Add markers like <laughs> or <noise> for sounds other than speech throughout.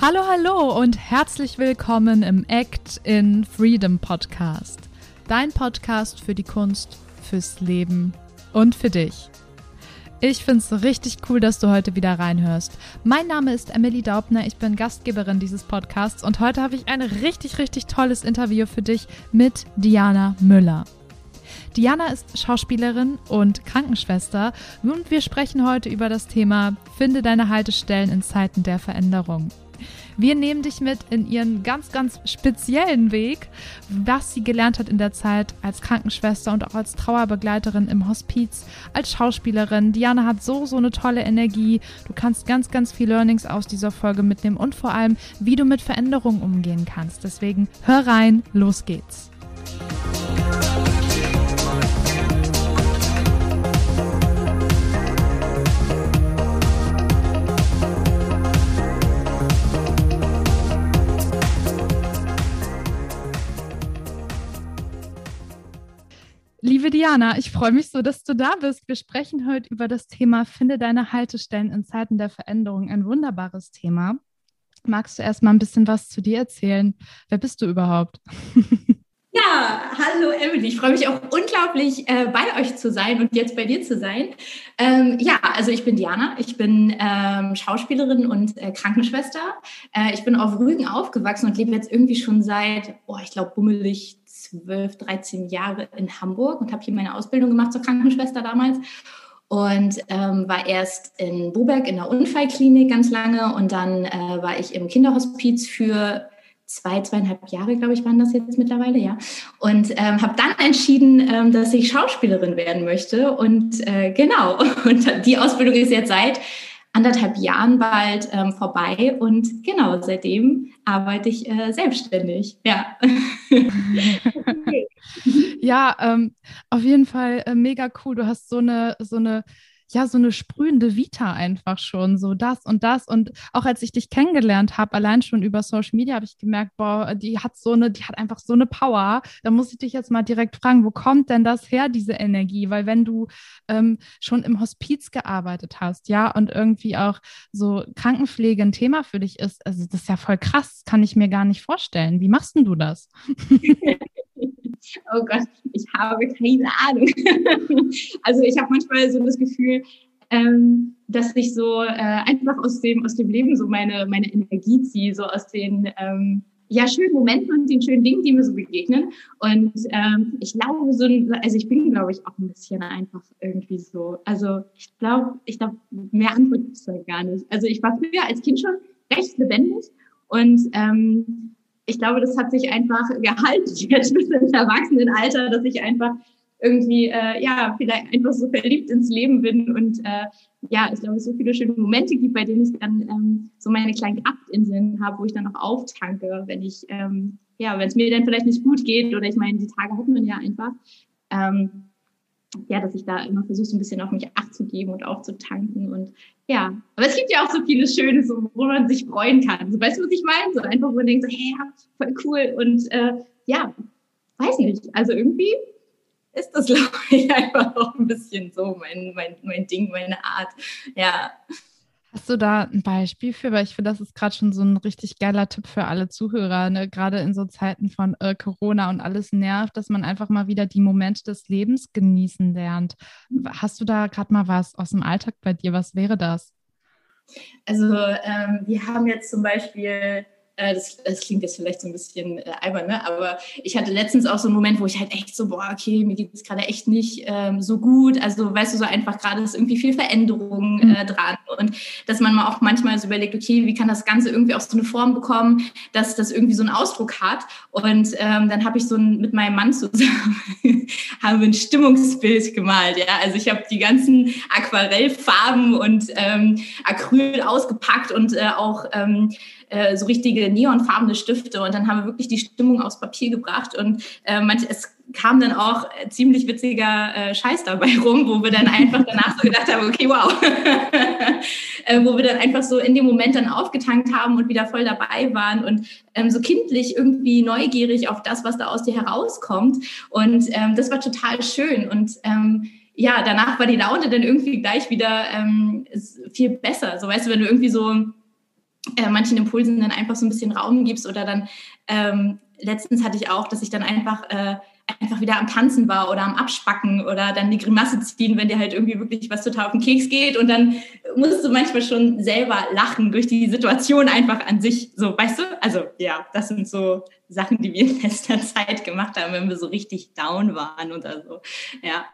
Hallo, hallo und herzlich willkommen im Act in Freedom Podcast. Dein Podcast für die Kunst, fürs Leben und für dich. Ich finde es richtig cool, dass du heute wieder reinhörst. Mein Name ist Emily Daubner, ich bin Gastgeberin dieses Podcasts und heute habe ich ein richtig, richtig tolles Interview für dich mit Diana Müller. Diana ist Schauspielerin und Krankenschwester und wir sprechen heute über das Thema Finde deine Haltestellen in Zeiten der Veränderung. Wir nehmen dich mit in ihren ganz, ganz speziellen Weg, was sie gelernt hat in der Zeit als Krankenschwester und auch als Trauerbegleiterin im Hospiz, als Schauspielerin. Diana hat so, so eine tolle Energie. Du kannst ganz, ganz viel Learnings aus dieser Folge mitnehmen und vor allem, wie du mit Veränderungen umgehen kannst. Deswegen hör rein, los geht's. Liebe Diana, ich freue mich so, dass du da bist. Wir sprechen heute über das Thema Finde deine Haltestellen in Zeiten der Veränderung. Ein wunderbares Thema. Magst du erst mal ein bisschen was zu dir erzählen? Wer bist du überhaupt? <laughs> Ja, hallo Emily. Ich freue mich auch unglaublich, äh, bei euch zu sein und jetzt bei dir zu sein. Ähm, ja, also ich bin Diana. Ich bin ähm, Schauspielerin und äh, Krankenschwester. Äh, ich bin auf Rügen aufgewachsen und lebe jetzt irgendwie schon seit, oh, ich glaube, bummelig 12, 13 Jahre in Hamburg und habe hier meine Ausbildung gemacht zur Krankenschwester damals und ähm, war erst in Boberg in der Unfallklinik ganz lange und dann äh, war ich im Kinderhospiz für zwei, zweieinhalb Jahre, glaube ich, waren das jetzt mittlerweile, ja. Und ähm, habe dann entschieden, ähm, dass ich Schauspielerin werden möchte. Und äh, genau, <laughs> und die Ausbildung ist jetzt seit anderthalb Jahren bald ähm, vorbei und genau, seitdem arbeite ich äh, selbstständig. Ja. <laughs> ja, ähm, auf jeden Fall äh, mega cool. Du hast so eine, so eine ja, so eine sprühende Vita einfach schon, so das und das. Und auch als ich dich kennengelernt habe, allein schon über Social Media, habe ich gemerkt, boah, die hat so eine, die hat einfach so eine Power. Da muss ich dich jetzt mal direkt fragen, wo kommt denn das her, diese Energie? Weil wenn du ähm, schon im Hospiz gearbeitet hast, ja, und irgendwie auch so Krankenpflege ein Thema für dich ist, also das ist ja voll krass, kann ich mir gar nicht vorstellen. Wie machst denn du das? <laughs> <laughs> oh Gott, ich habe keine Ahnung. <laughs> also ich habe manchmal so das Gefühl, ähm, dass ich so äh, einfach aus dem, aus dem Leben so meine, meine Energie ziehe, so aus den ähm, ja, schönen Momenten und den schönen Dingen, die mir so begegnen. Und ähm, ich glaube, so also ich bin, glaube ich, auch ein bisschen einfach irgendwie so. Also ich glaube, ich glaube, mehr Antwort es da gar nicht. Also ich war früher als Kind schon recht lebendig und ähm, ich glaube, das hat sich einfach gehalten <laughs> jetzt bis ins Erwachsenenalter, dass ich einfach irgendwie, äh, ja, vielleicht einfach so verliebt ins Leben bin und äh, ja, ich glaube, so viele schöne Momente gibt, bei denen ich dann ähm, so meine kleinen Kraftinseln habe, wo ich dann auch auftanke, wenn ich, ähm, ja, wenn es mir dann vielleicht nicht gut geht oder ich meine, die Tage hat man ja einfach. Ähm, ja, dass ich da immer versuche, so ein bisschen auf mich Acht zu geben und auch zu tanken. Und ja, aber es gibt ja auch so vieles Schönes, wo man sich freuen kann. So, weißt du, was ich meine? So einfach, wo man denkt, so, hey, voll cool. Und äh, ja, weiß nicht. Also irgendwie ist das, <laughs> glaube ich, einfach auch ein bisschen so mein, mein, mein Ding, meine Art. Ja. Hast du da ein Beispiel für? Weil ich finde, das ist gerade schon so ein richtig geiler Tipp für alle Zuhörer, ne? gerade in so Zeiten von äh, Corona und alles nervt, dass man einfach mal wieder die Momente des Lebens genießen lernt. Hast du da gerade mal was aus dem Alltag bei dir? Was wäre das? Also ähm, wir haben jetzt zum Beispiel das, das, klingt jetzt vielleicht so ein bisschen äh, albern, ne? aber ich hatte letztens auch so einen Moment, wo ich halt echt so, boah, okay, mir geht es gerade echt nicht ähm, so gut. Also, weißt du, so einfach gerade ist irgendwie viel Veränderung äh, mhm. dran und dass man mal auch manchmal so überlegt, okay, wie kann das Ganze irgendwie auch so eine Form bekommen, dass das irgendwie so einen Ausdruck hat. Und ähm, dann habe ich so ein, mit meinem Mann zusammen <laughs> haben wir ein Stimmungsbild gemalt. Ja, also ich habe die ganzen Aquarellfarben und ähm, Acryl ausgepackt und äh, auch ähm, äh, so richtige neonfarbene Stifte und dann haben wir wirklich die Stimmung aufs Papier gebracht und äh, manch, es kam dann auch äh, ziemlich witziger äh, Scheiß dabei <laughs> rum, wo wir dann einfach danach so gedacht haben, okay, wow, <laughs> äh, wo wir dann einfach so in dem Moment dann aufgetankt haben und wieder voll dabei waren und ähm, so kindlich irgendwie neugierig auf das, was da aus dir herauskommt und ähm, das war total schön und ähm, ja, danach war die Laune dann irgendwie gleich wieder ähm, viel besser. So weißt du, wenn du irgendwie so äh, manchen Impulsen dann einfach so ein bisschen Raum gibst oder dann ähm, letztens hatte ich auch, dass ich dann einfach äh, einfach wieder am Tanzen war oder am Abspacken oder dann die Grimasse ziehen, wenn dir halt irgendwie wirklich was total auf den Keks geht und dann musst du manchmal schon selber lachen durch die Situation einfach an sich, so, weißt du? Also ja, das sind so Sachen, die wir in letzter <laughs> Zeit gemacht haben, wenn wir so richtig down waren oder so, ja.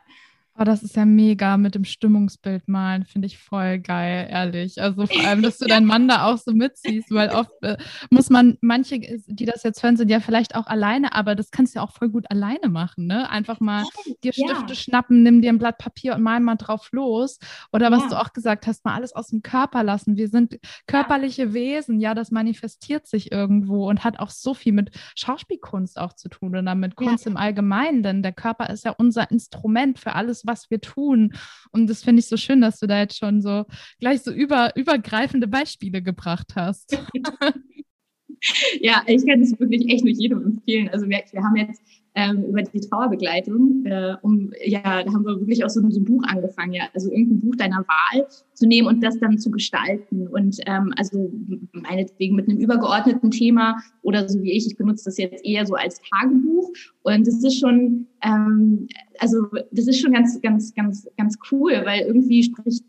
Oh, das ist ja mega mit dem Stimmungsbild malen, finde ich voll geil, ehrlich. Also vor allem, dass du <laughs> deinen Mann da auch so mitziehst, weil oft äh, muss man, manche, die das jetzt hören, sind ja vielleicht auch alleine, aber das kannst du ja auch voll gut alleine machen, ne? Einfach mal dir Stifte ja. schnappen, nimm dir ein Blatt Papier und mal mal drauf los. Oder was ja. du auch gesagt hast, mal alles aus dem Körper lassen. Wir sind körperliche ja. Wesen, ja, das manifestiert sich irgendwo und hat auch so viel mit Schauspielkunst auch zu tun oder mit Kunst im Allgemeinen, denn der Körper ist ja unser Instrument für alles, was wir tun. Und das finde ich so schön, dass du da jetzt schon so gleich so über, übergreifende Beispiele gebracht hast. <laughs> ja, ich kann es wirklich echt nur jedem empfehlen. Also wir, wir haben jetzt ähm, über die Trauerbegleitung, äh, um ja, da haben wir wirklich auch so, so ein Buch angefangen, ja, also irgendein Buch deiner Wahl zu nehmen und das dann zu gestalten. Und ähm, also meinetwegen mit einem übergeordneten Thema oder so wie ich, ich benutze das jetzt eher so als Tagebuch. Und das ist schon, ähm, also das ist schon ganz, ganz, ganz, ganz cool, weil irgendwie spricht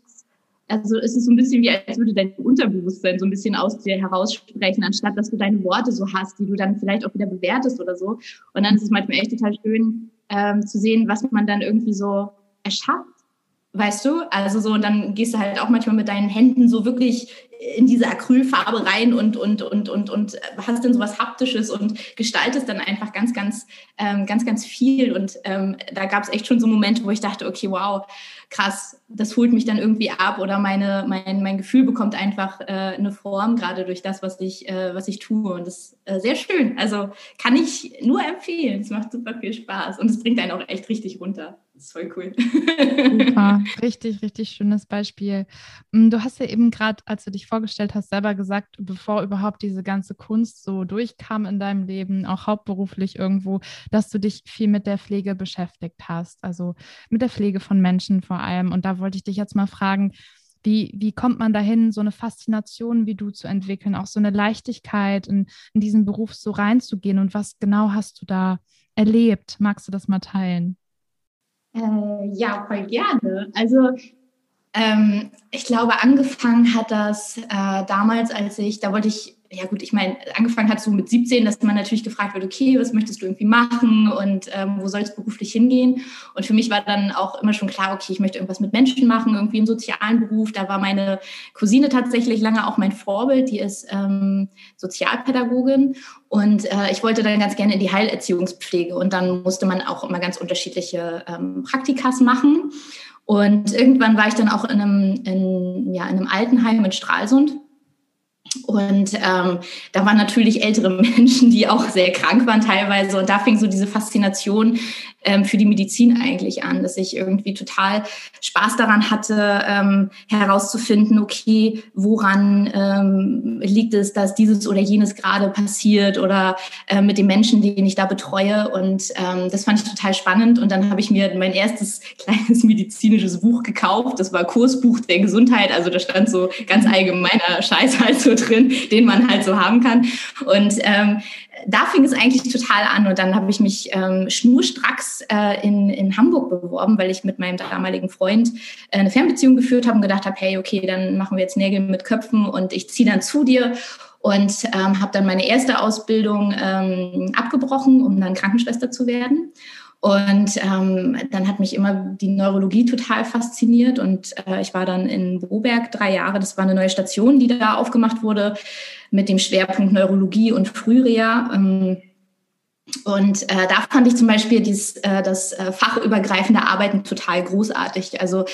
also es ist so ein bisschen wie, als würde dein Unterbewusstsein so ein bisschen aus dir heraussprechen, anstatt dass du deine Worte so hast, die du dann vielleicht auch wieder bewertest oder so. Und dann ist es manchmal echt total schön ähm, zu sehen, was man dann irgendwie so erschafft. Weißt du? Also so, und dann gehst du halt auch manchmal mit deinen Händen so wirklich in diese Acrylfarbe rein und, und, und, und, und hast dann sowas Haptisches und gestaltest dann einfach ganz, ganz, ähm, ganz, ganz viel. Und ähm, da gab es echt schon so Momente, wo ich dachte, okay, wow, krass, das holt mich dann irgendwie ab oder meine, mein, mein Gefühl bekommt einfach äh, eine Form, gerade durch das, was ich, äh, was ich tue. Und das ist äh, sehr schön. Also kann ich nur empfehlen. Es macht super viel Spaß und es bringt einen auch echt richtig runter. Das ist voll cool. Super, <laughs> richtig, richtig schönes Beispiel. Mm, du hast ja eben gerade, als du dich vorgestellt hast, selber gesagt, bevor überhaupt diese ganze Kunst so durchkam in deinem Leben, auch hauptberuflich irgendwo, dass du dich viel mit der Pflege beschäftigt hast, also mit der Pflege von Menschen vor allem. Und da wollte ich dich jetzt mal fragen, wie, wie kommt man dahin, so eine Faszination wie du zu entwickeln, auch so eine Leichtigkeit in, in diesen Beruf so reinzugehen und was genau hast du da erlebt? Magst du das mal teilen? Äh, ja, voll gerne. Also ähm, ich glaube, angefangen hat das äh, damals, als ich, da wollte ich ja gut, ich meine, angefangen hat so mit 17, dass man natürlich gefragt wird, okay, was möchtest du irgendwie machen und ähm, wo soll es beruflich hingehen? Und für mich war dann auch immer schon klar, okay, ich möchte irgendwas mit Menschen machen, irgendwie einen sozialen Beruf. Da war meine Cousine tatsächlich lange auch mein Vorbild, die ist ähm, Sozialpädagogin und äh, ich wollte dann ganz gerne in die Heilerziehungspflege und dann musste man auch immer ganz unterschiedliche ähm, Praktikas machen. Und irgendwann war ich dann auch in einem, in, ja, in einem Altenheim in Stralsund und ähm, da waren natürlich ältere <laughs> Menschen, die auch sehr krank waren teilweise. Und da fing so diese Faszination ähm, für die Medizin eigentlich an, dass ich irgendwie total Spaß daran hatte, ähm, herauszufinden, okay, woran ähm, liegt es, dass dieses oder jenes gerade passiert oder äh, mit den Menschen, den ich da betreue. Und ähm, das fand ich total spannend. Und dann habe ich mir mein erstes <laughs> kleines medizinisches Buch gekauft. Das war Kursbuch der Gesundheit. Also da stand so ganz allgemeiner Scheiß halt so drin, den man halt so haben kann. Und ähm, da fing es eigentlich total an und dann habe ich mich ähm, schnurstracks äh, in, in Hamburg beworben, weil ich mit meinem damaligen Freund äh, eine Fernbeziehung geführt habe und gedacht habe, hey, okay, dann machen wir jetzt Nägel mit Köpfen und ich ziehe dann zu dir und ähm, habe dann meine erste Ausbildung ähm, abgebrochen, um dann Krankenschwester zu werden. Und ähm, dann hat mich immer die Neurologie total fasziniert und äh, ich war dann in Broberg drei Jahre. Das war eine neue Station, die da aufgemacht wurde mit dem Schwerpunkt Neurologie und Frühreha. Ähm, und äh, da fand ich zum Beispiel dies, äh, das äh, fachübergreifende Arbeiten total großartig. Also,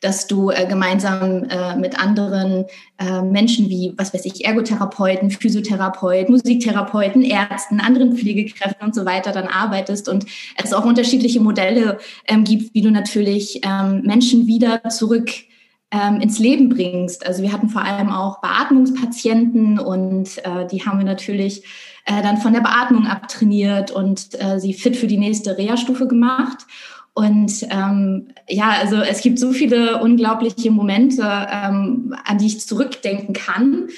dass du äh, gemeinsam äh, mit anderen äh, Menschen wie, was weiß ich, Ergotherapeuten, Physiotherapeuten, Musiktherapeuten, Ärzten, anderen Pflegekräften und so weiter dann arbeitest und es auch unterschiedliche Modelle ähm, gibt, wie du natürlich ähm, Menschen wieder zurück ähm, ins Leben bringst. Also wir hatten vor allem auch Beatmungspatienten und äh, die haben wir natürlich äh, dann von der Beatmung abtrainiert und äh, sie fit für die nächste Reha-Stufe gemacht. Und ähm, ja, also es gibt so viele unglaubliche Momente, ähm, an die ich zurückdenken kann.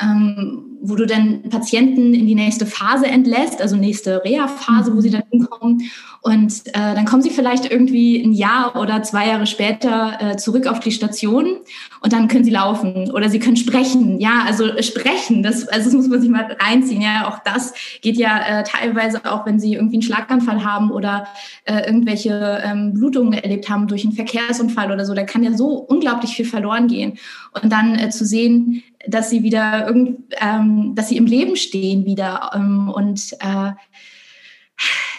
Ähm, wo du dann Patienten in die nächste Phase entlässt, also nächste Reha-Phase, wo sie dann hinkommen. Und äh, dann kommen sie vielleicht irgendwie ein Jahr oder zwei Jahre später äh, zurück auf die Station und dann können sie laufen oder sie können sprechen. Ja, also sprechen, das, also das muss man sich mal reinziehen. Ja, auch das geht ja äh, teilweise auch, wenn sie irgendwie einen Schlaganfall haben oder äh, irgendwelche ähm, Blutungen erlebt haben durch einen Verkehrsunfall oder so. Da kann ja so unglaublich viel verloren gehen. Und dann äh, zu sehen, dass sie wieder irgend, ähm, dass sie im Leben stehen wieder ähm, und äh,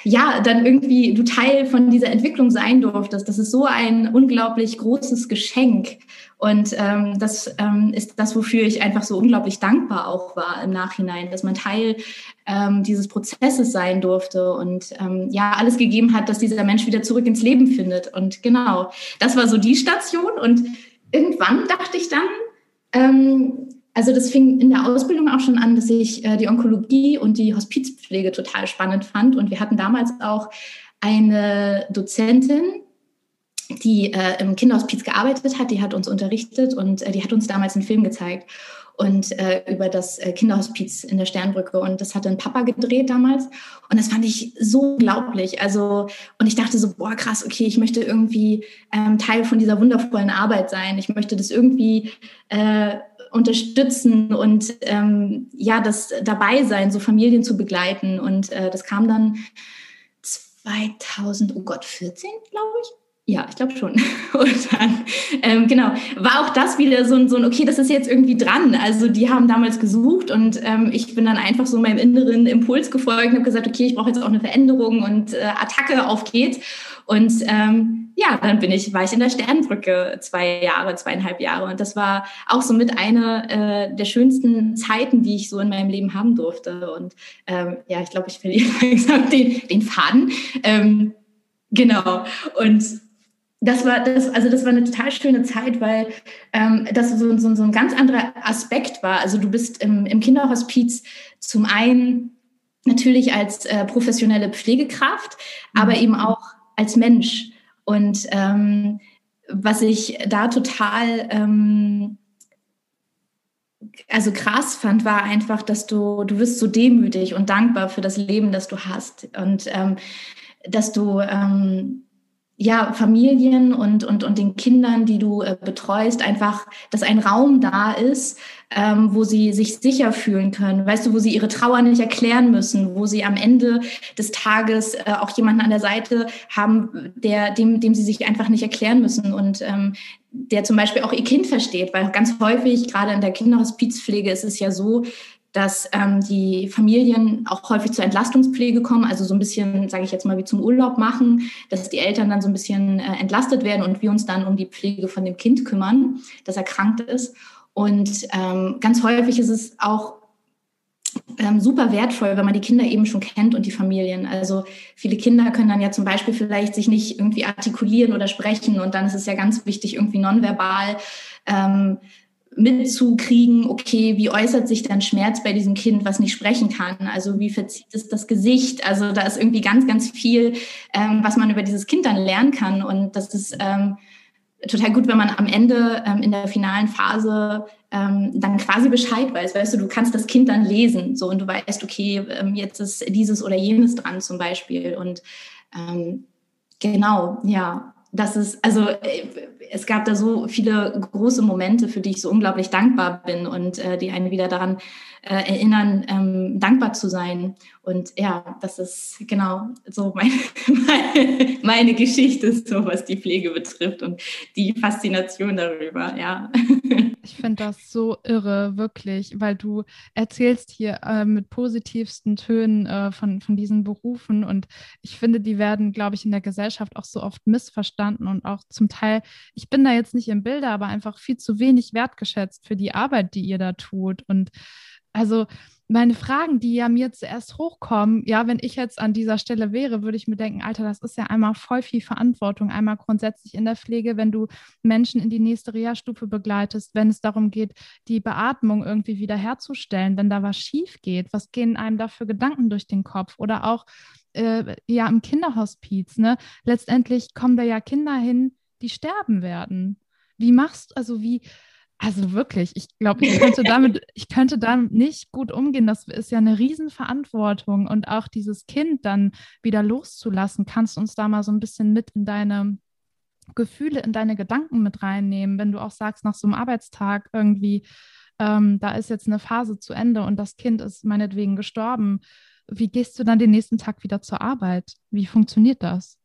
ja, dann irgendwie du Teil von dieser Entwicklung sein durftest. Das ist so ein unglaublich großes Geschenk. Und ähm, das ähm, ist das, wofür ich einfach so unglaublich dankbar auch war im Nachhinein, dass man Teil ähm, dieses Prozesses sein durfte und ähm, ja, alles gegeben hat, dass dieser Mensch wieder zurück ins Leben findet. Und genau, das war so die Station. Und irgendwann dachte ich dann, ähm, also das fing in der Ausbildung auch schon an, dass ich äh, die Onkologie und die Hospizpflege total spannend fand. Und wir hatten damals auch eine Dozentin, die äh, im Kinderhospiz gearbeitet hat, die hat uns unterrichtet und äh, die hat uns damals einen Film gezeigt und äh, über das äh, Kinderhospiz in der Sternbrücke und das hatte ein Papa gedreht damals und das fand ich so unglaublich. Also und ich dachte so boah krass, okay, ich möchte irgendwie ähm, Teil von dieser wundervollen Arbeit sein. Ich möchte das irgendwie äh, unterstützen und ähm, ja, das dabei sein, so Familien zu begleiten. Und äh, das kam dann 2000, oh Gott, 14, glaube ich. Ja, ich glaube schon. <laughs> Und dann, ähm, genau, war auch das wieder so ein, so ein, okay, das ist jetzt irgendwie dran. Also die haben damals gesucht und ähm, ich bin dann einfach so meinem inneren Impuls gefolgt und habe gesagt, okay, ich brauche jetzt auch eine Veränderung und äh, Attacke, auf geht's. Und ähm, ja, dann bin ich, war ich in der Sternbrücke zwei Jahre, zweieinhalb Jahre. Und das war auch so mit einer äh, der schönsten Zeiten, die ich so in meinem Leben haben durfte. Und ähm, ja, ich glaube, ich verliere <laughs> langsam den, den Faden. Ähm, genau. Und das war das, also das war eine total schöne Zeit, weil ähm, das so, so, so ein ganz anderer Aspekt war. Also du bist im, im Kinderhospiz zum einen natürlich als äh, professionelle Pflegekraft, aber mhm. eben auch als Mensch. Und ähm, was ich da total ähm, also krass fand, war einfach, dass du, du wirst so demütig und dankbar für das Leben, das du hast. Und ähm, dass du ähm, ja, Familien und, und, und den Kindern, die du äh, betreust, einfach, dass ein Raum da ist, ähm, wo sie sich sicher fühlen können, weißt du, wo sie ihre Trauer nicht erklären müssen, wo sie am Ende des Tages äh, auch jemanden an der Seite haben, der, dem, dem sie sich einfach nicht erklären müssen. Und ähm, der zum Beispiel auch ihr Kind versteht, weil ganz häufig, gerade in der Kinderhospizpflege, ist es ja so, dass ähm, die Familien auch häufig zur Entlastungspflege kommen, also so ein bisschen, sage ich jetzt mal, wie zum Urlaub machen, dass die Eltern dann so ein bisschen äh, entlastet werden und wir uns dann um die Pflege von dem Kind kümmern, das erkrankt ist. Und ähm, ganz häufig ist es auch ähm, super wertvoll, wenn man die Kinder eben schon kennt und die Familien. Also viele Kinder können dann ja zum Beispiel vielleicht sich nicht irgendwie artikulieren oder sprechen und dann ist es ja ganz wichtig, irgendwie nonverbal ähm, mitzukriegen, okay, wie äußert sich dann Schmerz bei diesem Kind, was nicht sprechen kann? Also wie verzieht es das Gesicht? Also da ist irgendwie ganz, ganz viel, ähm, was man über dieses Kind dann lernen kann. Und das ist ähm, total gut, wenn man am Ende ähm, in der finalen Phase ähm, dann quasi Bescheid weiß. Weißt du, du kannst das Kind dann lesen so und du weißt, okay, ähm, jetzt ist dieses oder jenes dran zum Beispiel. Und ähm, genau, ja, das ist, also äh, es gab da so viele große Momente, für die ich so unglaublich dankbar bin und äh, die einen wieder daran äh, erinnern, ähm, dankbar zu sein. Und ja, das ist genau so meine, <laughs> meine, Geschichte, so was die Pflege betrifft und die Faszination darüber, ja. <laughs> Ich finde das so irre, wirklich, weil du erzählst hier äh, mit positivsten Tönen äh, von, von diesen Berufen und ich finde, die werden, glaube ich, in der Gesellschaft auch so oft missverstanden und auch zum Teil, ich bin da jetzt nicht im Bilde, aber einfach viel zu wenig wertgeschätzt für die Arbeit, die ihr da tut. Und also meine Fragen, die ja mir zuerst hochkommen, ja, wenn ich jetzt an dieser Stelle wäre, würde ich mir denken, Alter, das ist ja einmal voll viel Verantwortung, einmal grundsätzlich in der Pflege, wenn du Menschen in die nächste Reha-Stufe begleitest, wenn es darum geht, die Beatmung irgendwie wiederherzustellen, wenn da was schief geht, was gehen einem da für Gedanken durch den Kopf? Oder auch äh, ja im Kinderhospiz, ne? Letztendlich kommen da ja Kinder hin, die sterben werden. Wie machst, also wie, Also wirklich, ich glaube, ich könnte damit, <laughs> ich könnte damit nicht gut umgehen. Das ist ja eine Riesenverantwortung und auch dieses Kind dann wieder loszulassen. Kannst du uns da mal so ein bisschen mit in deine Gefühle, in deine Gedanken mit reinnehmen, wenn du auch sagst, nach so einem Arbeitstag irgendwie, ähm, da ist jetzt eine Phase zu Ende und das Kind ist meinetwegen gestorben. Wie gehst du dann den nächsten Tag wieder zur Arbeit? Wie funktioniert das?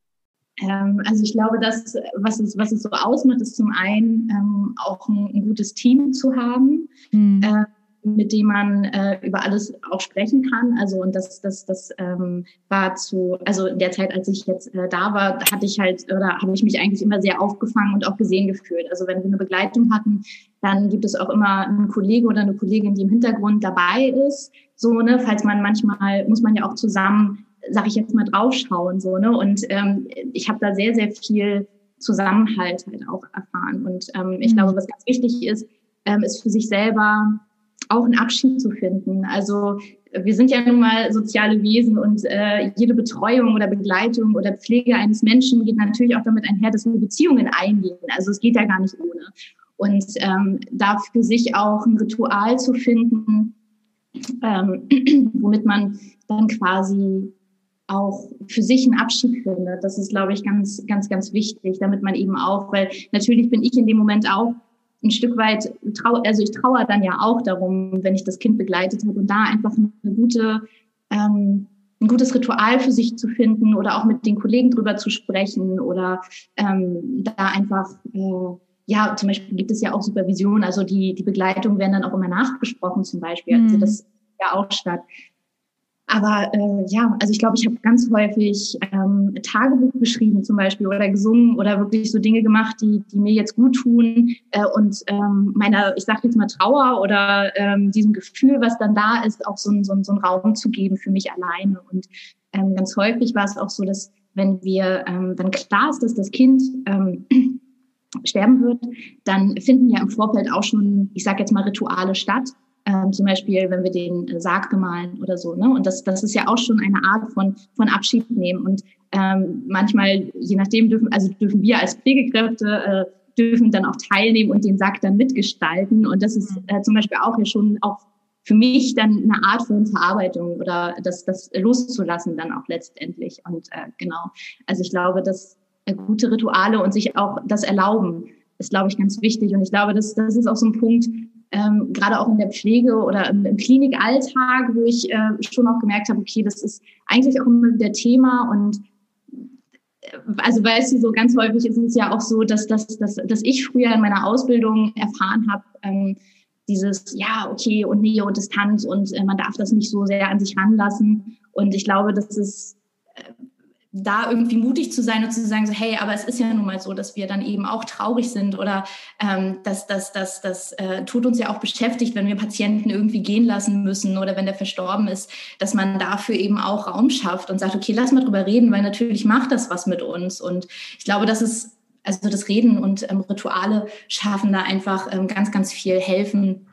Ähm, also ich glaube, dass was es, was es so ausmacht, ist zum einen ähm, auch ein, ein, gutes Team zu haben, mhm. äh, mit dem man äh, über alles auch sprechen kann. Also und das, das, das ähm, war zu, also in der Zeit, als ich jetzt äh, da war, hatte ich halt oder habe ich mich eigentlich immer sehr aufgefangen und auch gesehen gefühlt. Also wenn wir eine Begleitung hatten, dann gibt es auch immer einen Kollege oder eine Kollegin, die im Hintergrund dabei ist. So, ne, falls man manchmal muss man ja auch zusammen sag ich jetzt mal, draufschauen. So, ne? Und ähm, ich habe da sehr, sehr viel Zusammenhalt halt auch erfahren. Und ähm, ich mhm. glaube, was ganz wichtig ist, ähm, ist für sich selber auch einen Abschied zu finden. Also wir sind ja nun mal soziale Wesen und äh, jede Betreuung oder Begleitung oder Pflege eines Menschen geht natürlich auch damit einher, dass wir Beziehungen eingehen. Also es geht ja gar nicht ohne. Und ähm, da für sich auch ein Ritual zu finden, ähm, <clears throat> womit man dann quasi auch für sich einen Abschied findet. Das ist, glaube ich, ganz, ganz, ganz wichtig, damit man eben auch, weil natürlich bin ich in dem Moment auch ein Stück weit, trau also ich trauere dann ja auch darum, wenn ich das Kind begleitet habe und da einfach eine gute, ähm, ein gutes Ritual für sich zu finden oder auch mit den Kollegen drüber zu sprechen oder ähm, da einfach äh, ja, zum Beispiel gibt es ja auch Supervision, also die, die Begleitung werden dann auch immer nachbesprochen zum Beispiel. Also mhm. das ja auch statt. Aber äh, ja, also ich glaube, ich habe ganz häufig ähm, Tagebuch geschrieben zum Beispiel oder gesungen oder wirklich so Dinge gemacht, die, die mir jetzt gut tun äh, und ähm, meiner, ich sage jetzt mal Trauer oder ähm, diesem Gefühl, was dann da ist, auch so, so, so einen Raum zu geben für mich alleine. Und ähm, ganz häufig war es auch so, dass wenn wir ähm, dann klar ist, dass das Kind ähm, <clears throat> sterben wird, dann finden ja im Vorfeld auch schon, ich sage jetzt mal Rituale statt ähm, zum Beispiel, wenn wir den äh, Sarg gemahlen oder so. Ne? Und das, das ist ja auch schon eine Art von, von Abschied nehmen. Und ähm, manchmal, je nachdem, dürfen, also dürfen wir als Pflegekräfte äh, dürfen dann auch teilnehmen und den Sarg dann mitgestalten. Und das ist äh, zum Beispiel auch ja schon auch für mich dann eine Art von Verarbeitung oder das, das loszulassen dann auch letztendlich. Und äh, genau, also ich glaube, dass äh, gute Rituale und sich auch das erlauben, ist, glaube ich, ganz wichtig. Und ich glaube, das, das ist auch so ein Punkt, ähm, gerade auch in der Pflege oder im, im Klinikalltag, wo ich äh, schon auch gemerkt habe, okay, das ist eigentlich auch immer wieder Thema und äh, also weißt du, so ganz häufig ist es ja auch so, dass, dass, dass, dass ich früher in meiner Ausbildung erfahren habe, ähm, dieses, ja, okay, und Nähe und Distanz und äh, man darf das nicht so sehr an sich ranlassen. Und ich glaube, das ist äh, da irgendwie mutig zu sein und zu sagen, so, hey, aber es ist ja nun mal so, dass wir dann eben auch traurig sind oder ähm, dass das, das, das äh, tut uns ja auch beschäftigt, wenn wir Patienten irgendwie gehen lassen müssen oder wenn der verstorben ist, dass man dafür eben auch Raum schafft und sagt, okay, lass mal drüber reden, weil natürlich macht das was mit uns. Und ich glaube, das ist, also das Reden und ähm, Rituale schaffen da einfach ähm, ganz, ganz viel helfen,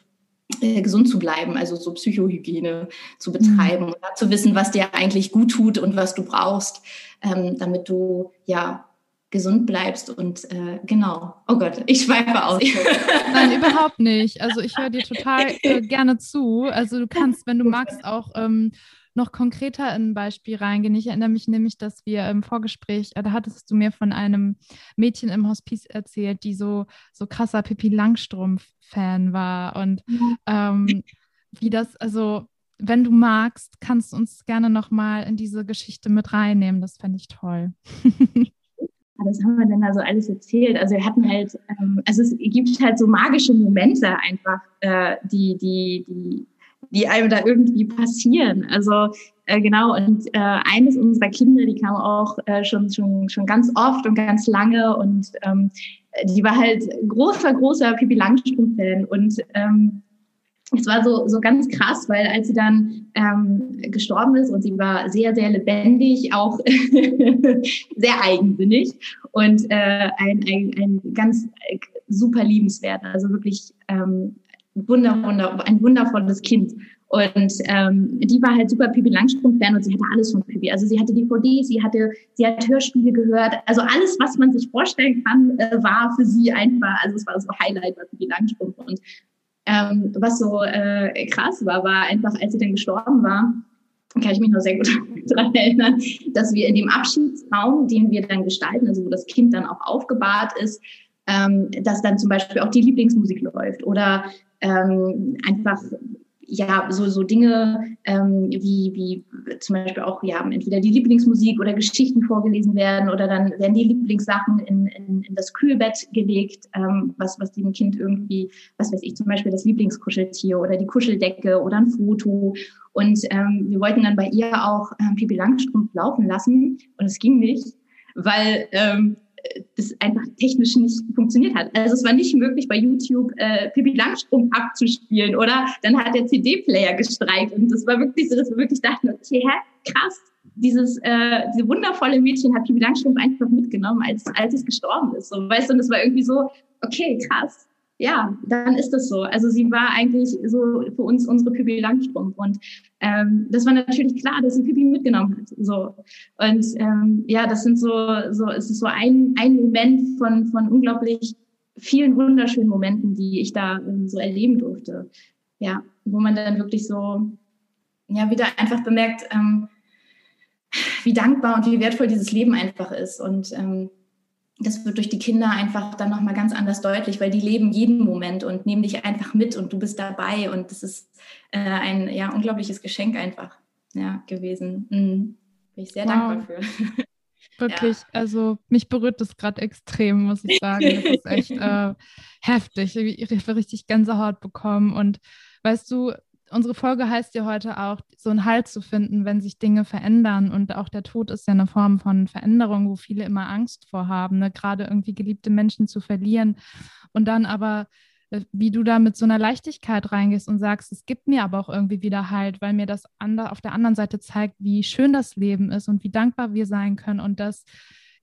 äh, gesund zu bleiben, also so Psychohygiene zu betreiben mhm. und zu wissen, was dir eigentlich gut tut und was du brauchst, ähm, damit du ja gesund bleibst und äh, genau. Oh Gott, ich schweife aus. <laughs> Nein, überhaupt nicht. Also ich höre dir total äh, gerne zu. Also du kannst, wenn du magst, auch ähm, noch konkreter in ein Beispiel reingehen. Ich erinnere mich nämlich, dass wir im Vorgespräch, äh, da hattest du mir von einem Mädchen im Hospiz erzählt, die so, so krasser Pippi Langstrumpf-Fan war. Und ähm, wie das, also wenn du magst, kannst du uns gerne nochmal in diese Geschichte mit reinnehmen. Das fände ich toll. <laughs> was haben wir denn da so alles erzählt? Also wir hatten halt, ähm, also es gibt halt so magische Momente einfach, äh, die, die, die die einem da irgendwie passieren. Also äh, genau, und äh, eines unserer Kinder, die kam auch äh, schon, schon, schon ganz oft und ganz lange und ähm, die war halt großer, großer Pippi Langstrumpf-Fan und ähm, es war so, so ganz krass, weil als sie dann ähm, gestorben ist und sie war sehr, sehr lebendig, auch <laughs> sehr eigensinnig und äh, ein, ein, ein ganz äh, super liebenswert, also wirklich ähm, wunder, wunder, ein wundervolles Kind. Und ähm, die war halt super Pippi Langstrumpf-Fan und sie hatte alles von Pippi. Also sie hatte DVD, sie hatte, sie hat Hörspiele gehört. Also alles, was man sich vorstellen kann, äh, war für sie einfach, also es war so Highlight bei Pippi Langstrumpf. Und ähm, was so äh, krass war, war einfach, als sie dann gestorben war, kann ich mich noch sehr gut <laughs> daran erinnern, dass wir in dem Abschiedsraum, den wir dann gestalten, also wo das Kind dann auch aufgebahrt ist, ähm, dass dann zum Beispiel auch die Lieblingsmusik läuft oder ähm, einfach ja, so, so Dinge ähm, wie, wie zum Beispiel auch, ja, entweder die Lieblingsmusik oder Geschichten vorgelesen werden oder dann werden die Lieblingssachen in, in, in das Kühlbett gelegt, ähm, was, was dem Kind irgendwie, was weiß ich, zum Beispiel das Lieblingskuscheltier oder die Kuscheldecke oder ein Foto. Und ähm, wir wollten dann bei ihr auch ähm, Pipi Langstrumpf laufen lassen und es ging nicht, weil ähm, das einfach technisch nicht funktioniert hat. Also es war nicht möglich, bei YouTube äh, Pippi Langstrumpf abzuspielen oder dann hat der CD-Player gestreikt und das war wirklich so, dass wir wirklich dachten, okay, hä, krass, dieses äh, diese wundervolle Mädchen hat Pippi Langstrumpf einfach mitgenommen, als, als es gestorben ist. So, weißt du, und es war irgendwie so, okay, krass, ja, dann ist das so. Also sie war eigentlich so für uns unsere Pippi Langstrumpf. Und ähm, das war natürlich klar, dass sie Pippi mitgenommen hat. So. Und ähm, ja, das sind so, so, es ist so ein, ein Moment von, von unglaublich vielen wunderschönen Momenten, die ich da ähm, so erleben durfte. Ja, wo man dann wirklich so, ja, wieder einfach bemerkt, ähm, wie dankbar und wie wertvoll dieses Leben einfach ist. Und ähm, das wird durch die Kinder einfach dann nochmal ganz anders deutlich, weil die leben jeden Moment und nehmen dich einfach mit und du bist dabei und das ist äh, ein ja, unglaubliches Geschenk einfach ja, gewesen. Mhm. Bin ich sehr wow. dankbar für. <laughs> Wirklich, ja. also mich berührt das gerade extrem, muss ich sagen. Das ist echt <laughs> äh, heftig. Ich habe richtig Gänsehaut bekommen und weißt du, unsere Folge heißt ja heute auch, so einen Halt zu finden, wenn sich Dinge verändern. Und auch der Tod ist ja eine Form von Veränderung, wo viele immer Angst vorhaben, ne? gerade irgendwie geliebte Menschen zu verlieren. Und dann aber, äh, wie du da mit so einer Leichtigkeit reingehst und sagst, es gibt mir aber auch irgendwie wieder Halt, weil mir das auf der anderen Seite zeigt, wie schön das Leben ist und wie dankbar wir sein können und dass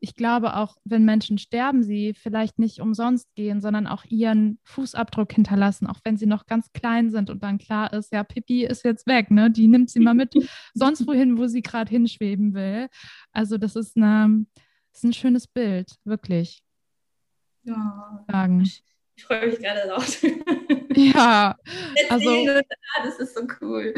ich glaube auch, wenn Menschen sterben, sie vielleicht nicht umsonst gehen, sondern auch ihren Fußabdruck hinterlassen, auch wenn sie noch ganz klein sind und dann klar ist, ja, Pippi ist jetzt weg, ne? Die nimmt sie mal mit <laughs> sonst wohin, wo sie gerade hinschweben will. Also das ist, eine, das ist ein schönes Bild, wirklich. Ja. Sagen. Ich freue mich gerade laut. <laughs> Ja, also das ist so cool.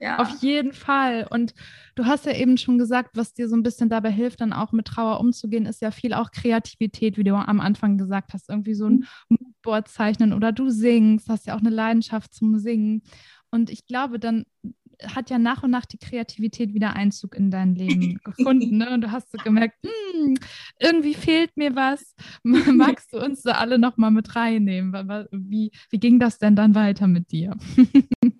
Ja. Auf jeden Fall. Und du hast ja eben schon gesagt, was dir so ein bisschen dabei hilft, dann auch mit Trauer umzugehen, ist ja viel auch Kreativität, wie du am Anfang gesagt hast. Irgendwie so ein mhm. Moodboard zeichnen oder du singst, hast ja auch eine Leidenschaft zum Singen. Und ich glaube, dann hat ja nach und nach die Kreativität wieder Einzug in dein Leben <laughs> gefunden. Ne? Und du hast so gemerkt, hm, irgendwie fehlt mir was. <laughs> Magst du uns da alle nochmal mit reinnehmen? Wie, wie ging das denn dann weiter mit dir? <laughs>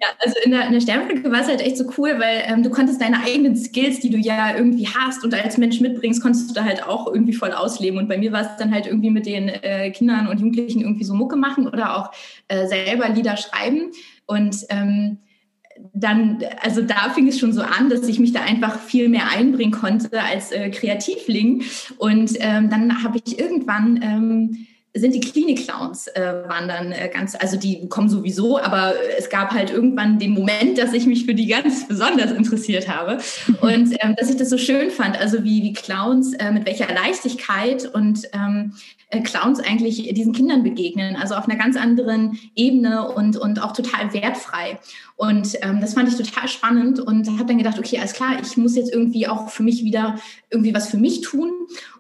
Ja, also in der, in der Sternbrücke war es halt echt so cool, weil ähm, du konntest deine eigenen Skills, die du ja irgendwie hast und als Mensch mitbringst, konntest du da halt auch irgendwie voll ausleben. Und bei mir war es dann halt irgendwie mit den äh, Kindern und Jugendlichen irgendwie so Mucke machen oder auch äh, selber Lieder schreiben. Und ähm, dann, also da fing es schon so an, dass ich mich da einfach viel mehr einbringen konnte als äh, Kreativling. Und ähm, dann habe ich irgendwann ähm, sind die Klinik-Clowns äh, waren dann äh, ganz, also die kommen sowieso, aber es gab halt irgendwann den Moment, dass ich mich für die ganz besonders interessiert habe <laughs> und ähm, dass ich das so schön fand, also wie, wie Clowns, äh, mit welcher Leichtigkeit und ähm, äh, Clowns eigentlich diesen Kindern begegnen, also auf einer ganz anderen Ebene und, und auch total wertfrei. Und ähm, das fand ich total spannend und habe dann gedacht, okay, alles klar, ich muss jetzt irgendwie auch für mich wieder irgendwie was für mich tun.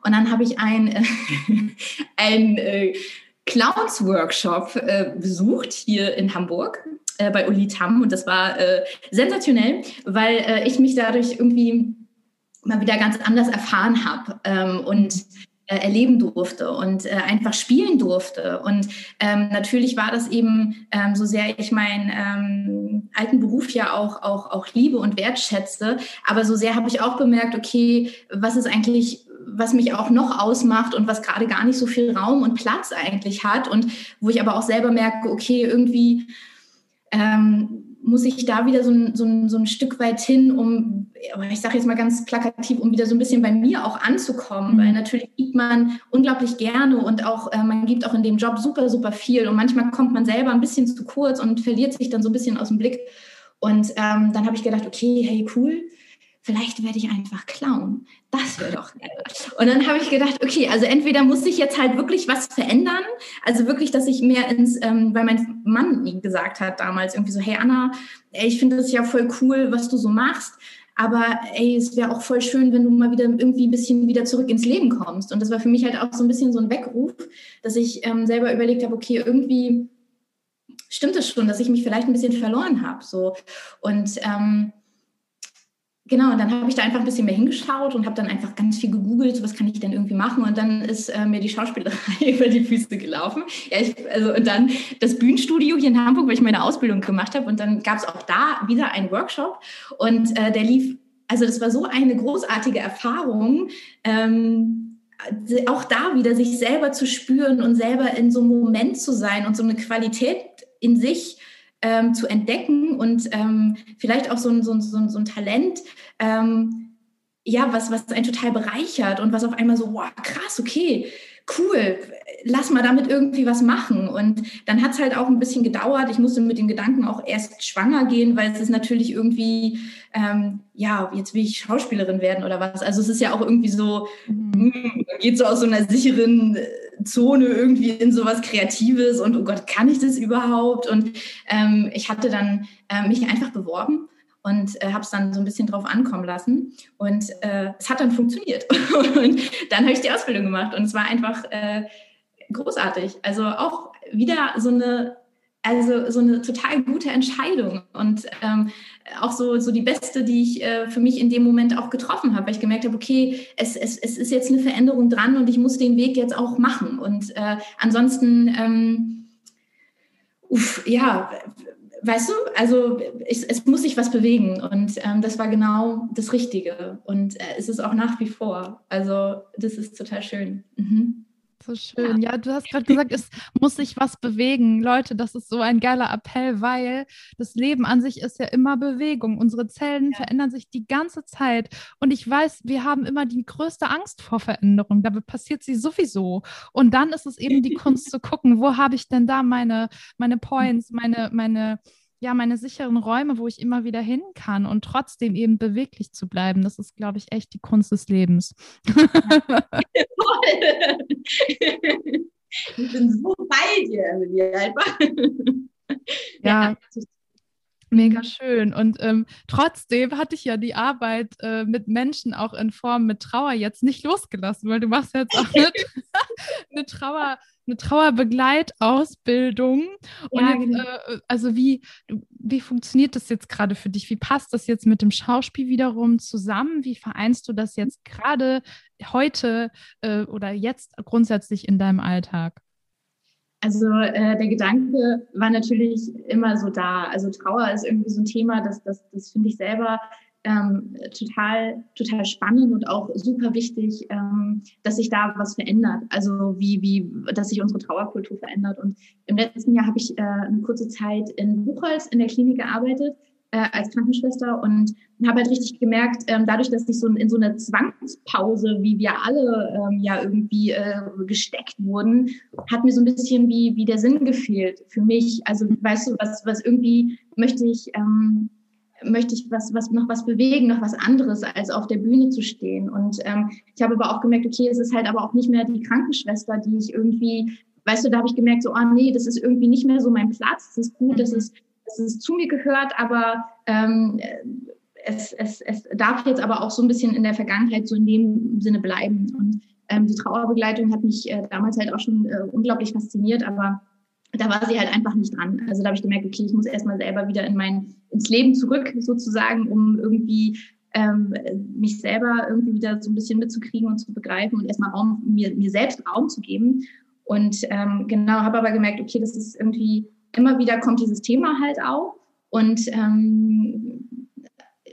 Und dann habe ich ein, äh, <laughs> ein äh, Clowns-Workshop äh, besucht hier in Hamburg äh, bei Uli Tam und das war äh, sensationell, weil äh, ich mich dadurch irgendwie mal wieder ganz anders erfahren habe ähm, und äh, erleben durfte und äh, einfach spielen durfte. Und ähm, natürlich war das eben, ähm, so sehr ich meinen ähm, alten Beruf ja auch, auch, auch liebe und wertschätze, aber so sehr habe ich auch bemerkt, okay, was ist eigentlich was mich auch noch ausmacht und was gerade gar nicht so viel Raum und Platz eigentlich hat und wo ich aber auch selber merke, okay, irgendwie ähm, muss ich da wieder so ein, so ein, so ein Stück weit hin, um, ich sage jetzt mal ganz plakativ, um wieder so ein bisschen bei mir auch anzukommen, mhm. weil natürlich gibt man unglaublich gerne und auch äh, man gibt auch in dem Job super, super viel und manchmal kommt man selber ein bisschen zu kurz und verliert sich dann so ein bisschen aus dem Blick. Und ähm, dann habe ich gedacht, okay, hey, cool, vielleicht werde ich einfach Clown. Das wäre doch geil. Und dann habe ich gedacht, okay, also entweder muss ich jetzt halt wirklich was verändern, also wirklich, dass ich mehr ins, ähm, weil mein Mann gesagt hat damals irgendwie so, hey Anna, ich finde das ja voll cool, was du so machst. Aber ey, es wäre auch voll schön, wenn du mal wieder irgendwie ein bisschen wieder zurück ins Leben kommst. Und das war für mich halt auch so ein bisschen so ein Weckruf, dass ich ähm, selber überlegt habe, okay, irgendwie stimmt es schon, dass ich mich vielleicht ein bisschen verloren habe. So. Und ähm, Genau, und dann habe ich da einfach ein bisschen mehr hingeschaut und habe dann einfach ganz viel gegoogelt, so was kann ich denn irgendwie machen. Und dann ist äh, mir die Schauspielerei <laughs> über die Füße gelaufen. Ja, ich, also, und dann das Bühnenstudio hier in Hamburg, weil ich meine Ausbildung gemacht habe. Und dann gab es auch da wieder einen Workshop und äh, der lief, also das war so eine großartige Erfahrung. Ähm, auch da wieder sich selber zu spüren und selber in so einem Moment zu sein und so eine Qualität in sich ähm, zu entdecken und ähm, vielleicht auch so ein, so ein, so ein, so ein Talent, ähm, ja, was, was einen total bereichert und was auf einmal so, wow, krass, okay, cool, lass mal damit irgendwie was machen. Und dann hat es halt auch ein bisschen gedauert. Ich musste mit dem Gedanken auch erst schwanger gehen, weil es ist natürlich irgendwie, ähm, ja, jetzt will ich Schauspielerin werden oder was. Also es ist ja auch irgendwie so, mhm. Hm, geht so aus so einer sicheren Zone irgendwie in sowas Kreatives und oh Gott, kann ich das überhaupt? Und ähm, ich hatte dann äh, mich einfach beworben und äh, habe es dann so ein bisschen drauf ankommen lassen. Und äh, es hat dann funktioniert. <laughs> und dann habe ich die Ausbildung gemacht und es war einfach äh, großartig. Also auch wieder so eine also so eine total gute Entscheidung und ähm, auch so, so die beste, die ich äh, für mich in dem Moment auch getroffen habe, weil ich gemerkt habe, okay, es, es, es ist jetzt eine Veränderung dran und ich muss den Weg jetzt auch machen. Und äh, ansonsten, ähm, uff, ja, weißt du, also ich, es muss sich was bewegen und ähm, das war genau das Richtige und äh, es ist auch nach wie vor. Also das ist total schön. Mhm. So schön. Ja, du hast gerade gesagt, es muss sich was bewegen. Leute, das ist so ein geiler Appell, weil das Leben an sich ist ja immer Bewegung. Unsere Zellen ja. verändern sich die ganze Zeit. Und ich weiß, wir haben immer die größte Angst vor Veränderung. Dabei passiert sie sowieso. Und dann ist es eben die Kunst <laughs> zu gucken, wo habe ich denn da meine, meine Points, meine, meine ja, meine sicheren Räume, wo ich immer wieder hin kann und trotzdem eben beweglich zu bleiben. Das ist, glaube ich, echt die Kunst des Lebens. <laughs> ich bin so bei dir, Emilie. ja. Mega schön. Und ähm, trotzdem hatte ich ja die Arbeit äh, mit Menschen auch in Form mit Trauer jetzt nicht losgelassen, weil du machst jetzt auch eine, eine <laughs> <laughs> Trauer, eine Trauerbegleitausbildung. Und ja, genau. äh, also wie, wie funktioniert das jetzt gerade für dich? Wie passt das jetzt mit dem Schauspiel wiederum zusammen? Wie vereinst du das jetzt gerade heute äh, oder jetzt grundsätzlich in deinem Alltag? Also äh, der Gedanke war natürlich immer so da. Also Trauer ist irgendwie so ein Thema, das, das, das finde ich selber ähm, total, total spannend und auch super wichtig, ähm, dass sich da was verändert. Also wie, wie, dass sich unsere Trauerkultur verändert. Und im letzten Jahr habe ich äh, eine kurze Zeit in Buchholz in der Klinik gearbeitet äh, als Krankenschwester und habe halt richtig gemerkt, ähm, dadurch, dass ich so in so eine Zwangspause, wie wir alle ähm, ja irgendwie äh, gesteckt wurden, hat mir so ein bisschen wie, wie der Sinn gefehlt für mich. Also weißt du, was, was irgendwie möchte ich, ähm, möchte ich was, was noch was bewegen, noch was anderes, als auf der Bühne zu stehen. Und ähm, ich habe aber auch gemerkt, okay, es ist halt aber auch nicht mehr die Krankenschwester, die ich irgendwie, weißt du, da habe ich gemerkt, so, ah oh, nee, das ist irgendwie nicht mehr so mein Platz. Es ist gut, mhm. dass es dass es zu mir gehört, aber ähm, es, es, es darf jetzt aber auch so ein bisschen in der Vergangenheit so in dem Sinne bleiben. Und ähm, die Trauerbegleitung hat mich äh, damals halt auch schon äh, unglaublich fasziniert, aber da war sie halt einfach nicht dran. Also da habe ich gemerkt, okay, ich muss erstmal selber wieder in mein, ins Leben zurück sozusagen, um irgendwie ähm, mich selber irgendwie wieder so ein bisschen mitzukriegen und zu begreifen und erstmal Raum, mir, mir selbst Raum zu geben. Und ähm, genau, habe aber gemerkt, okay, das ist irgendwie immer wieder kommt dieses Thema halt auf und ähm,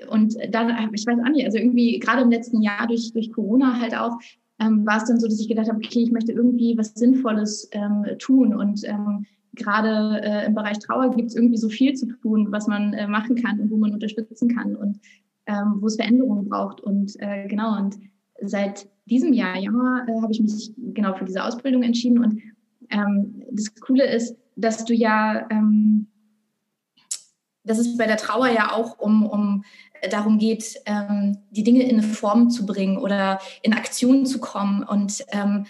und dann, ich weiß auch nicht, also irgendwie gerade im letzten Jahr durch, durch Corona halt auch, ähm, war es dann so, dass ich gedacht habe, okay, ich möchte irgendwie was Sinnvolles ähm, tun. Und ähm, gerade äh, im Bereich Trauer gibt es irgendwie so viel zu tun, was man äh, machen kann und wo man unterstützen kann und ähm, wo es Veränderungen braucht. Und äh, genau, und seit diesem Jahr, Januar, äh, habe ich mich genau für diese Ausbildung entschieden. Und ähm, das Coole ist, dass du ja, ähm, dass es bei der Trauer ja auch um, um äh, darum geht, ähm, die Dinge in eine Form zu bringen oder in Aktion zu kommen. Und ähm,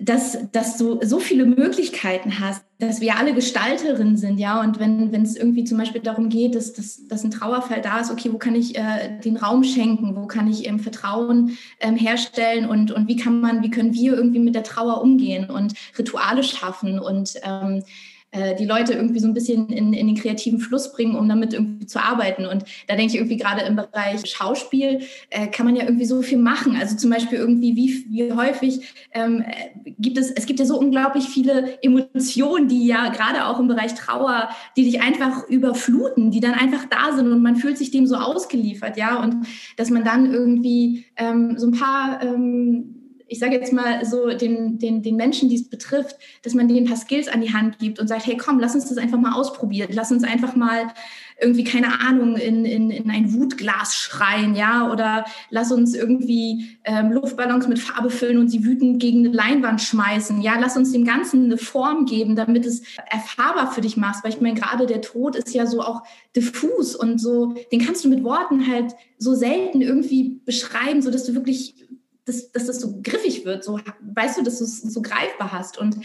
dass, dass du so viele Möglichkeiten hast, dass wir alle Gestalterinnen sind, ja. Und wenn, wenn es irgendwie zum Beispiel darum geht, dass, dass, dass ein Trauerfall da ist, okay, wo kann ich äh, den Raum schenken, wo kann ich ähm, Vertrauen ähm, herstellen? Und, und wie kann man, wie können wir irgendwie mit der Trauer umgehen und Rituale schaffen? Und ähm, äh, die Leute irgendwie so ein bisschen in, in den kreativen Fluss bringen, um damit irgendwie zu arbeiten. Und da denke ich irgendwie gerade im Bereich Schauspiel äh, kann man ja irgendwie so viel machen. Also zum Beispiel irgendwie, wie, wie häufig ähm, gibt es, es gibt ja so unglaublich viele Emotionen, die ja gerade auch im Bereich Trauer, die dich einfach überfluten, die dann einfach da sind und man fühlt sich dem so ausgeliefert, ja. Und dass man dann irgendwie ähm, so ein paar ähm, ich sage jetzt mal so den, den, den Menschen, die es betrifft, dass man denen ein paar Skills an die Hand gibt und sagt, hey komm, lass uns das einfach mal ausprobieren. Lass uns einfach mal irgendwie, keine Ahnung, in, in, in ein Wutglas schreien, ja, oder lass uns irgendwie ähm, Luftballons mit Farbe füllen und sie wütend gegen eine Leinwand schmeißen. Ja, lass uns dem Ganzen eine Form geben, damit es erfahrbar für dich machst. Weil ich meine, gerade der Tod ist ja so auch diffus und so, den kannst du mit Worten halt so selten irgendwie beschreiben, so dass du wirklich dass, dass das so griffig wird, so weißt du, dass du es so greifbar hast. Und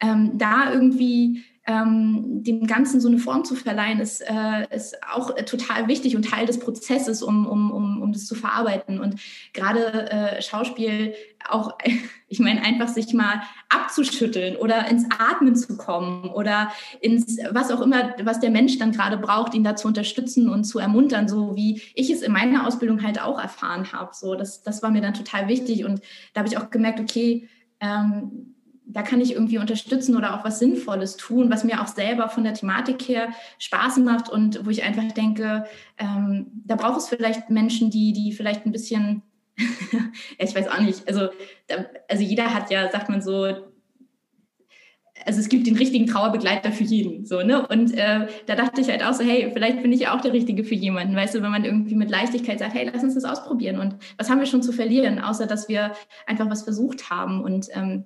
ähm, da irgendwie ähm, dem Ganzen so eine Form zu verleihen, ist, äh, ist auch äh, total wichtig und Teil des Prozesses, um, um, um, um das zu verarbeiten. Und gerade äh, Schauspiel auch, <laughs> ich meine, einfach sich mal abzuschütteln oder ins Atmen zu kommen oder ins, was auch immer, was der Mensch dann gerade braucht, ihn da zu unterstützen und zu ermuntern, so wie ich es in meiner Ausbildung halt auch erfahren habe. So, das, das war mir dann total wichtig und da habe ich auch gemerkt, okay, ähm, da kann ich irgendwie unterstützen oder auch was Sinnvolles tun, was mir auch selber von der Thematik her Spaß macht und wo ich einfach denke, ähm, da braucht es vielleicht Menschen, die, die vielleicht ein bisschen, <laughs> ja, ich weiß auch nicht, also, da, also jeder hat ja, sagt man so, also es gibt den richtigen Trauerbegleiter für jeden, so, ne? Und äh, da dachte ich halt auch so, hey, vielleicht bin ich ja auch der Richtige für jemanden, weißt du, wenn man irgendwie mit Leichtigkeit sagt, hey, lass uns das ausprobieren. Und was haben wir schon zu verlieren, außer dass wir einfach was versucht haben? Und ähm,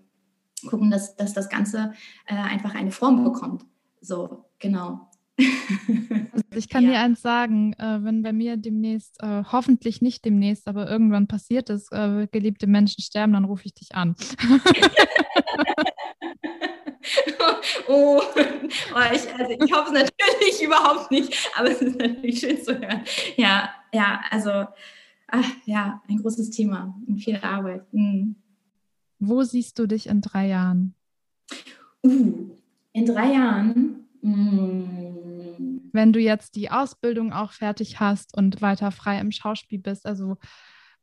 gucken, dass, dass das Ganze äh, einfach eine Form bekommt. So, genau. Also <laughs> ich kann ja. dir eins sagen, äh, wenn bei mir demnächst, äh, hoffentlich nicht demnächst, aber irgendwann passiert ist, äh, geliebte Menschen sterben, dann rufe ich dich an. <laughs> oh, oh ich, also ich hoffe es natürlich <laughs> überhaupt nicht, aber es ist natürlich schön zu hören. Ja, ja, also ach, ja, ein großes Thema und viel Arbeit. Mhm. Wo siehst du dich in drei Jahren? Uh, in drei Jahren. Mm. Wenn du jetzt die Ausbildung auch fertig hast und weiter frei im Schauspiel bist, also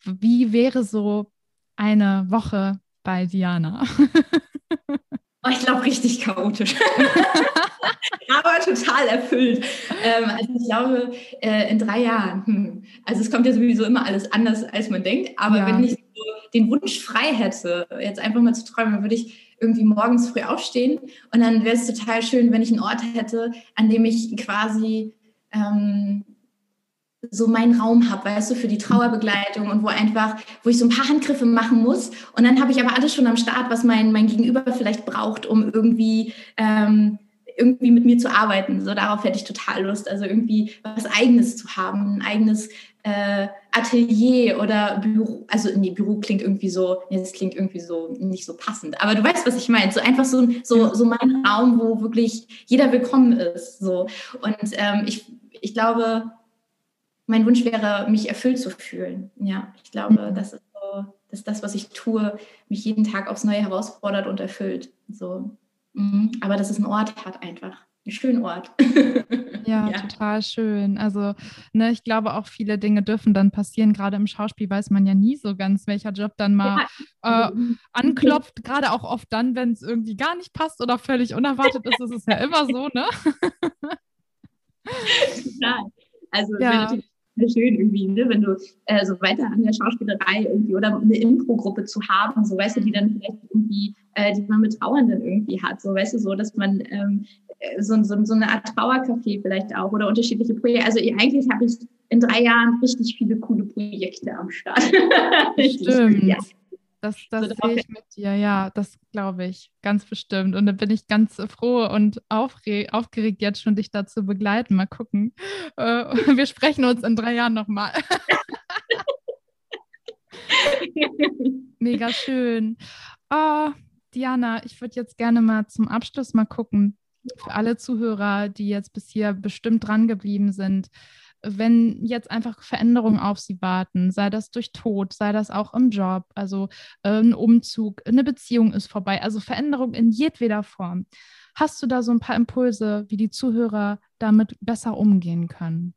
wie wäre so eine Woche bei Diana? <laughs> Oh, ich glaube, richtig chaotisch. <laughs> Aber total erfüllt. Ähm, also ich glaube, äh, in drei Jahren, hm, also es kommt ja sowieso immer alles anders, als man denkt. Aber ja. wenn ich den Wunsch frei hätte, jetzt einfach mal zu träumen, würde ich irgendwie morgens früh aufstehen. Und dann wäre es total schön, wenn ich einen Ort hätte, an dem ich quasi ähm, so meinen Raum habe, weißt du, für die Trauerbegleitung und wo einfach, wo ich so ein paar Handgriffe machen muss. Und dann habe ich aber alles schon am Start, was mein, mein Gegenüber vielleicht braucht, um irgendwie, ähm, irgendwie mit mir zu arbeiten. So darauf hätte ich total Lust. Also irgendwie was Eigenes zu haben, ein eigenes äh, Atelier oder Büro. Also nee, Büro klingt irgendwie so, nee, das klingt irgendwie so nicht so passend. Aber du weißt, was ich meine. So einfach so, so, so mein Raum, wo wirklich jeder willkommen ist. So. Und ähm, ich, ich glaube, mein Wunsch wäre, mich erfüllt zu fühlen. Ja, ich glaube, mhm. das ist so, dass das, was ich tue, mich jeden Tag aufs Neue herausfordert und erfüllt. So. Mhm. Aber dass es einen Ort hat einfach. Schönen Ort. <laughs> Ja, <laughs> ja, total schön. Also, ne, ich glaube auch viele Dinge dürfen dann passieren. Gerade im Schauspiel weiß man ja nie so ganz, welcher Job dann mal ja. äh, anklopft. Gerade auch oft dann, wenn es irgendwie gar nicht passt oder völlig unerwartet ist. Das ist ja immer so, ne? <laughs> Total. Also, ja schön irgendwie, ne? wenn du äh, so weiter an der Schauspielerei irgendwie oder eine Impro-Gruppe zu haben, so weißt du, die dann vielleicht irgendwie, äh, die man mit Trauernden irgendwie hat, so weißt du, so, dass man ähm, äh, so, so, so eine Art Trauercafé vielleicht auch oder unterschiedliche Projekte. Also eigentlich habe ich in drei Jahren richtig viele coole Projekte am Start. <laughs> Stimmt. ja. Das, das so, sehe ich mit dir, ja, das glaube ich, ganz bestimmt. Und da bin ich ganz froh und aufgeregt, jetzt schon dich dazu begleiten. Mal gucken. Äh, <laughs> wir sprechen uns in drei Jahren nochmal. <laughs> Mega schön. Oh, Diana, ich würde jetzt gerne mal zum Abschluss mal gucken, für alle Zuhörer, die jetzt bis hier bestimmt dran geblieben sind, wenn jetzt einfach Veränderungen auf sie warten, sei das durch Tod, sei das auch im Job, also äh, ein Umzug, eine Beziehung ist vorbei, also Veränderung in jedweder Form. Hast du da so ein paar Impulse, wie die Zuhörer damit besser umgehen können?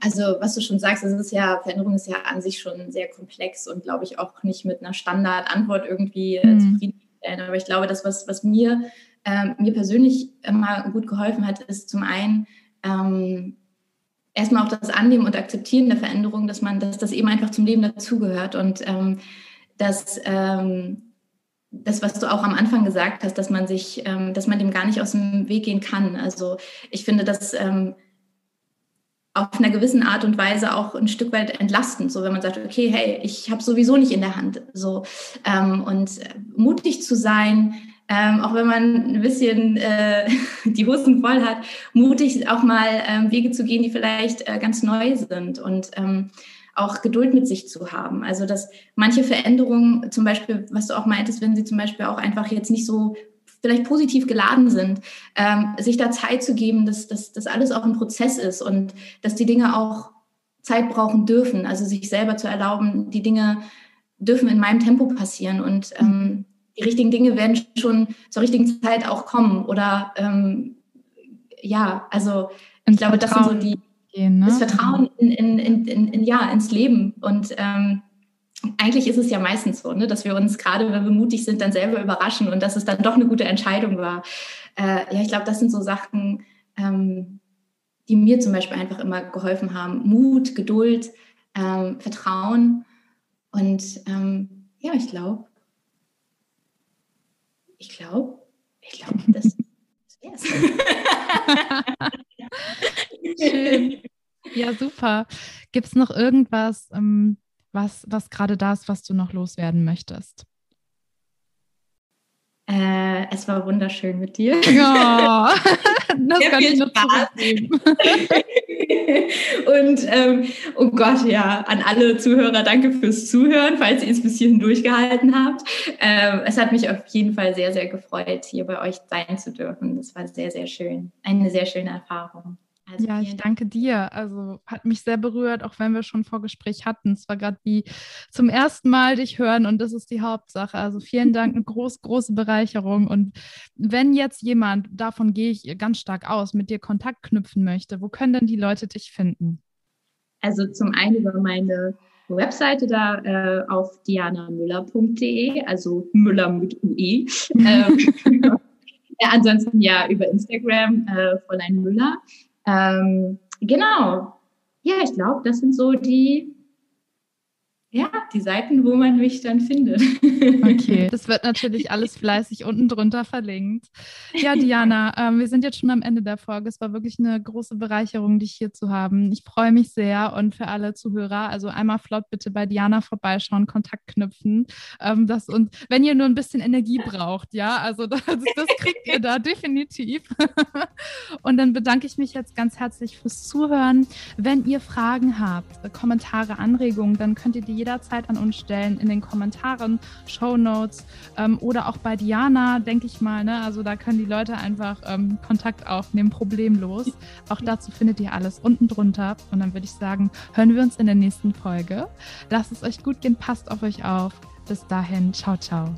Also, was du schon sagst, es ist ja, Veränderung ist ja an sich schon sehr komplex und glaube ich auch nicht mit einer Standardantwort irgendwie äh, mhm. zufriedenstellen. Aber ich glaube, das, was, was mir ähm, mir persönlich immer gut geholfen hat, ist zum einen ähm, erstmal auch das Annehmen und Akzeptieren der Veränderung, dass man, dass das eben einfach zum Leben dazugehört und ähm, dass ähm, das, was du auch am Anfang gesagt hast, dass man sich, ähm, dass man dem gar nicht aus dem Weg gehen kann. Also ich finde das ähm, auf einer gewissen Art und Weise auch ein Stück weit entlastend, so wenn man sagt, okay, hey, ich habe sowieso nicht in der Hand, so ähm, und mutig zu sein, ähm, auch wenn man ein bisschen äh, <laughs> die Hosen voll hat, mutig auch mal ähm, Wege zu gehen, die vielleicht äh, ganz neu sind und ähm, auch Geduld mit sich zu haben. Also dass manche Veränderungen, zum Beispiel, was du auch meintest, wenn sie zum Beispiel auch einfach jetzt nicht so vielleicht positiv geladen sind, ähm, sich da Zeit zu geben, dass, das alles auch ein Prozess ist und dass die Dinge auch Zeit brauchen dürfen. Also sich selber zu erlauben, die Dinge dürfen in meinem Tempo passieren und ähm, die richtigen Dinge werden schon zur richtigen Zeit auch kommen. Oder ähm, ja, also ich glaube, das sind so die gehen, ne? das Vertrauen in, in, in, in, ja, ins Leben. Und ähm, eigentlich ist es ja meistens so, ne, dass wir uns gerade, wenn wir mutig sind, dann selber überraschen und dass es dann doch eine gute Entscheidung war. Äh, ja, ich glaube, das sind so Sachen, ähm, die mir zum Beispiel einfach immer geholfen haben. Mut, Geduld, ähm, Vertrauen. Und ähm, ja, ich glaube, ich glaube, ich glaube, das, das Schön. Ja, super. Gibt es noch irgendwas, ähm, was, was gerade da ist, was du noch loswerden möchtest? Äh, es war wunderschön mit dir. Ja, <laughs> das Sehr kann ich nur zurückgeben. <laughs> Und ähm, oh Gott, ja, an alle Zuhörer, danke fürs Zuhören, falls ihr es bis hierhin durchgehalten habt. Ähm, es hat mich auf jeden Fall sehr, sehr gefreut, hier bei euch sein zu dürfen. Das war sehr, sehr schön. Eine sehr schöne Erfahrung. Also ja, ich danke dir. Also hat mich sehr berührt, auch wenn wir schon Vorgespräch hatten. Es war gerade wie zum ersten Mal dich hören und das ist die Hauptsache. Also vielen <laughs> Dank, eine groß, große Bereicherung. Und wenn jetzt jemand, davon gehe ich ganz stark aus, mit dir Kontakt knüpfen möchte, wo können denn die Leute dich finden? Also zum einen über meine Webseite da äh, auf dianamüller.de, also Müller mit UE. <laughs> ähm, <laughs> ja, ansonsten ja über Instagram äh, Fräulein Müller. Ähm, genau. Ja, ich glaube, das sind so die ja, die Seiten, wo man mich dann findet. Okay, <laughs> das wird natürlich alles fleißig unten drunter verlinkt. <laughs> Ja, Diana, ähm, wir sind jetzt schon am Ende der Folge. Es war wirklich eine große Bereicherung, dich hier zu haben. Ich freue mich sehr und für alle Zuhörer, also einmal flott bitte bei Diana vorbeischauen, Kontakt knüpfen. Ähm, das und wenn ihr nur ein bisschen Energie braucht, ja, also <laughs> das, das kriegt ihr da definitiv. und dann bedanke ich mich jetzt ganz herzlich fürs Zuhören. Wenn ihr Fragen habt, Kommentare, Anregungen, dann könnt ihr die jederzeit an uns stellen in den Kommentaren, Show Notes ähm, oder auch bei Diana, denke ich mal. Ne? Also da können die Leute einfach ähm, Kontakt aufnehmen, problemlos. Auch dazu findet ihr alles unten drunter. Und dann würde ich sagen, hören wir uns in der nächsten Folge. Lasst es euch gut gehen, passt auf euch auf. Bis dahin, ciao, ciao.